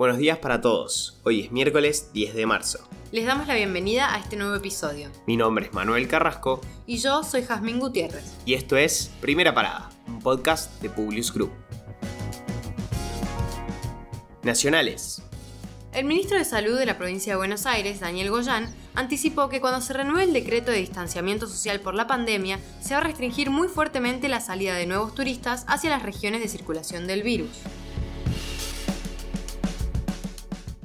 Buenos días para todos. Hoy es miércoles 10 de marzo. Les damos la bienvenida a este nuevo episodio. Mi nombre es Manuel Carrasco. Y yo soy Jazmín Gutiérrez. Y esto es Primera Parada, un podcast de Publius Group. Nacionales. El ministro de Salud de la provincia de Buenos Aires, Daniel Goyán, anticipó que cuando se renueve el decreto de distanciamiento social por la pandemia, se va a restringir muy fuertemente la salida de nuevos turistas hacia las regiones de circulación del virus.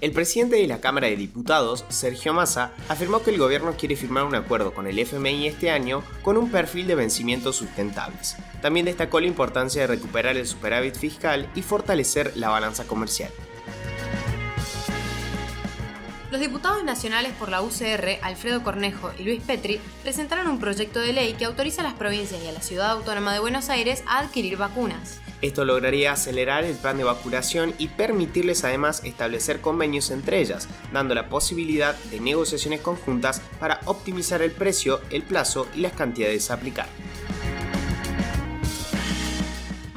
El presidente de la Cámara de Diputados, Sergio Massa, afirmó que el gobierno quiere firmar un acuerdo con el FMI este año con un perfil de vencimientos sustentables. También destacó la importancia de recuperar el superávit fiscal y fortalecer la balanza comercial. Los diputados nacionales por la UCR, Alfredo Cornejo y Luis Petri, presentaron un proyecto de ley que autoriza a las provincias y a la Ciudad Autónoma de Buenos Aires a adquirir vacunas. Esto lograría acelerar el plan de vacunación y permitirles además establecer convenios entre ellas, dando la posibilidad de negociaciones conjuntas para optimizar el precio, el plazo y las cantidades a aplicar.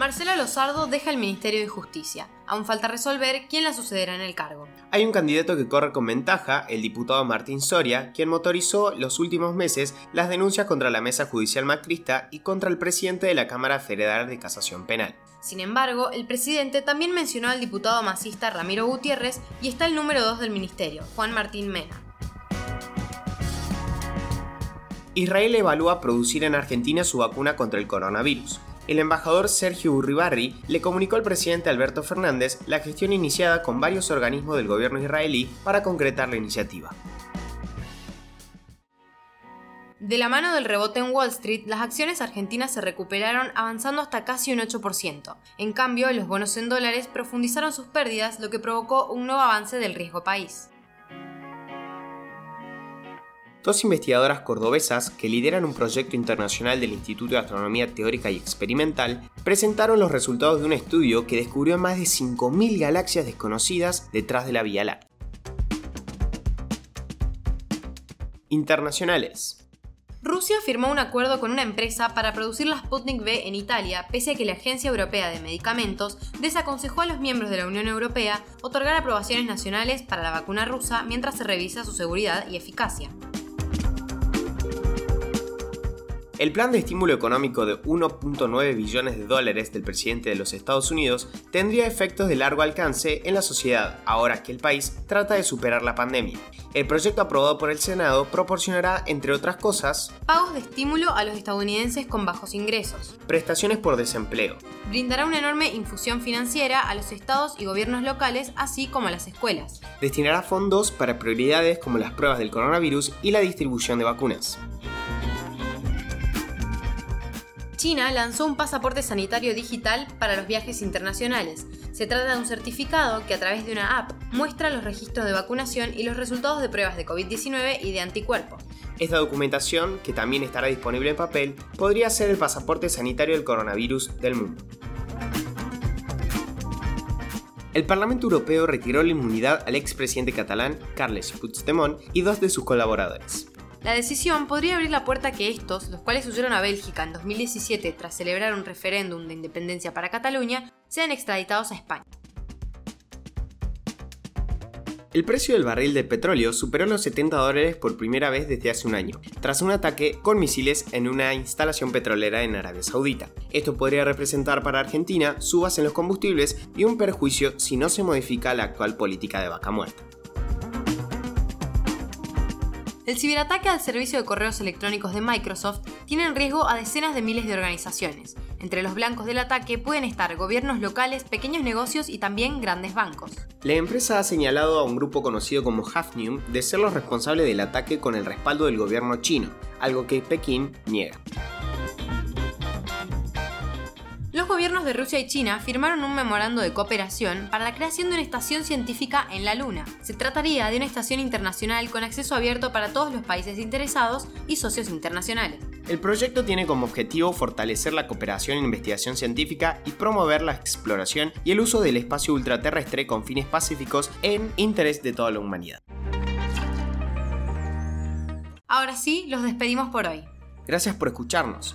Marcela Lozardo deja el Ministerio de Justicia. Aún falta resolver quién la sucederá en el cargo. Hay un candidato que corre con ventaja, el diputado Martín Soria, quien motorizó los últimos meses las denuncias contra la mesa judicial macrista y contra el presidente de la Cámara Federal de Casación Penal. Sin embargo, el presidente también mencionó al diputado masista Ramiro Gutiérrez y está el número 2 del ministerio, Juan Martín Mena. Israel evalúa producir en Argentina su vacuna contra el coronavirus. El embajador Sergio Urribarri le comunicó al presidente Alberto Fernández la gestión iniciada con varios organismos del gobierno israelí para concretar la iniciativa. De la mano del rebote en Wall Street, las acciones argentinas se recuperaron avanzando hasta casi un 8%. En cambio, los bonos en dólares profundizaron sus pérdidas, lo que provocó un nuevo avance del riesgo país. Dos investigadoras cordobesas que lideran un proyecto internacional del Instituto de Astronomía Teórica y Experimental presentaron los resultados de un estudio que descubrió más de 5.000 galaxias desconocidas detrás de la Vía Láctea. Internacionales. Rusia firmó un acuerdo con una empresa para producir la Sputnik V en Italia, pese a que la Agencia Europea de Medicamentos desaconsejó a los miembros de la Unión Europea otorgar aprobaciones nacionales para la vacuna rusa mientras se revisa su seguridad y eficacia. El plan de estímulo económico de 1.9 billones de dólares del presidente de los Estados Unidos tendría efectos de largo alcance en la sociedad ahora que el país trata de superar la pandemia. El proyecto aprobado por el Senado proporcionará, entre otras cosas, pagos de estímulo a los estadounidenses con bajos ingresos, prestaciones por desempleo, brindará una enorme infusión financiera a los estados y gobiernos locales, así como a las escuelas, destinará fondos para prioridades como las pruebas del coronavirus y la distribución de vacunas. China lanzó un pasaporte sanitario digital para los viajes internacionales. Se trata de un certificado que a través de una app muestra los registros de vacunación y los resultados de pruebas de COVID-19 y de anticuerpos. Esta documentación, que también estará disponible en papel, podría ser el pasaporte sanitario del coronavirus del mundo. El Parlamento Europeo retiró la inmunidad al expresidente catalán Carles Puigdemont y dos de sus colaboradores. La decisión podría abrir la puerta a que estos, los cuales huyeron a Bélgica en 2017 tras celebrar un referéndum de independencia para Cataluña, sean extraditados a España. El precio del barril de petróleo superó los 70 dólares por primera vez desde hace un año, tras un ataque con misiles en una instalación petrolera en Arabia Saudita. Esto podría representar para Argentina subas en los combustibles y un perjuicio si no se modifica la actual política de vaca muerta. El ciberataque al servicio de correos electrónicos de Microsoft tiene en riesgo a decenas de miles de organizaciones. Entre los blancos del ataque pueden estar gobiernos locales, pequeños negocios y también grandes bancos. La empresa ha señalado a un grupo conocido como Hafnium de ser los responsables del ataque con el respaldo del gobierno chino, algo que Pekín niega. Los gobiernos de Rusia y China firmaron un memorando de cooperación para la creación de una estación científica en la Luna. Se trataría de una estación internacional con acceso abierto para todos los países interesados y socios internacionales. El proyecto tiene como objetivo fortalecer la cooperación en investigación científica y promover la exploración y el uso del espacio ultraterrestre con fines pacíficos en interés de toda la humanidad. Ahora sí, los despedimos por hoy. Gracias por escucharnos.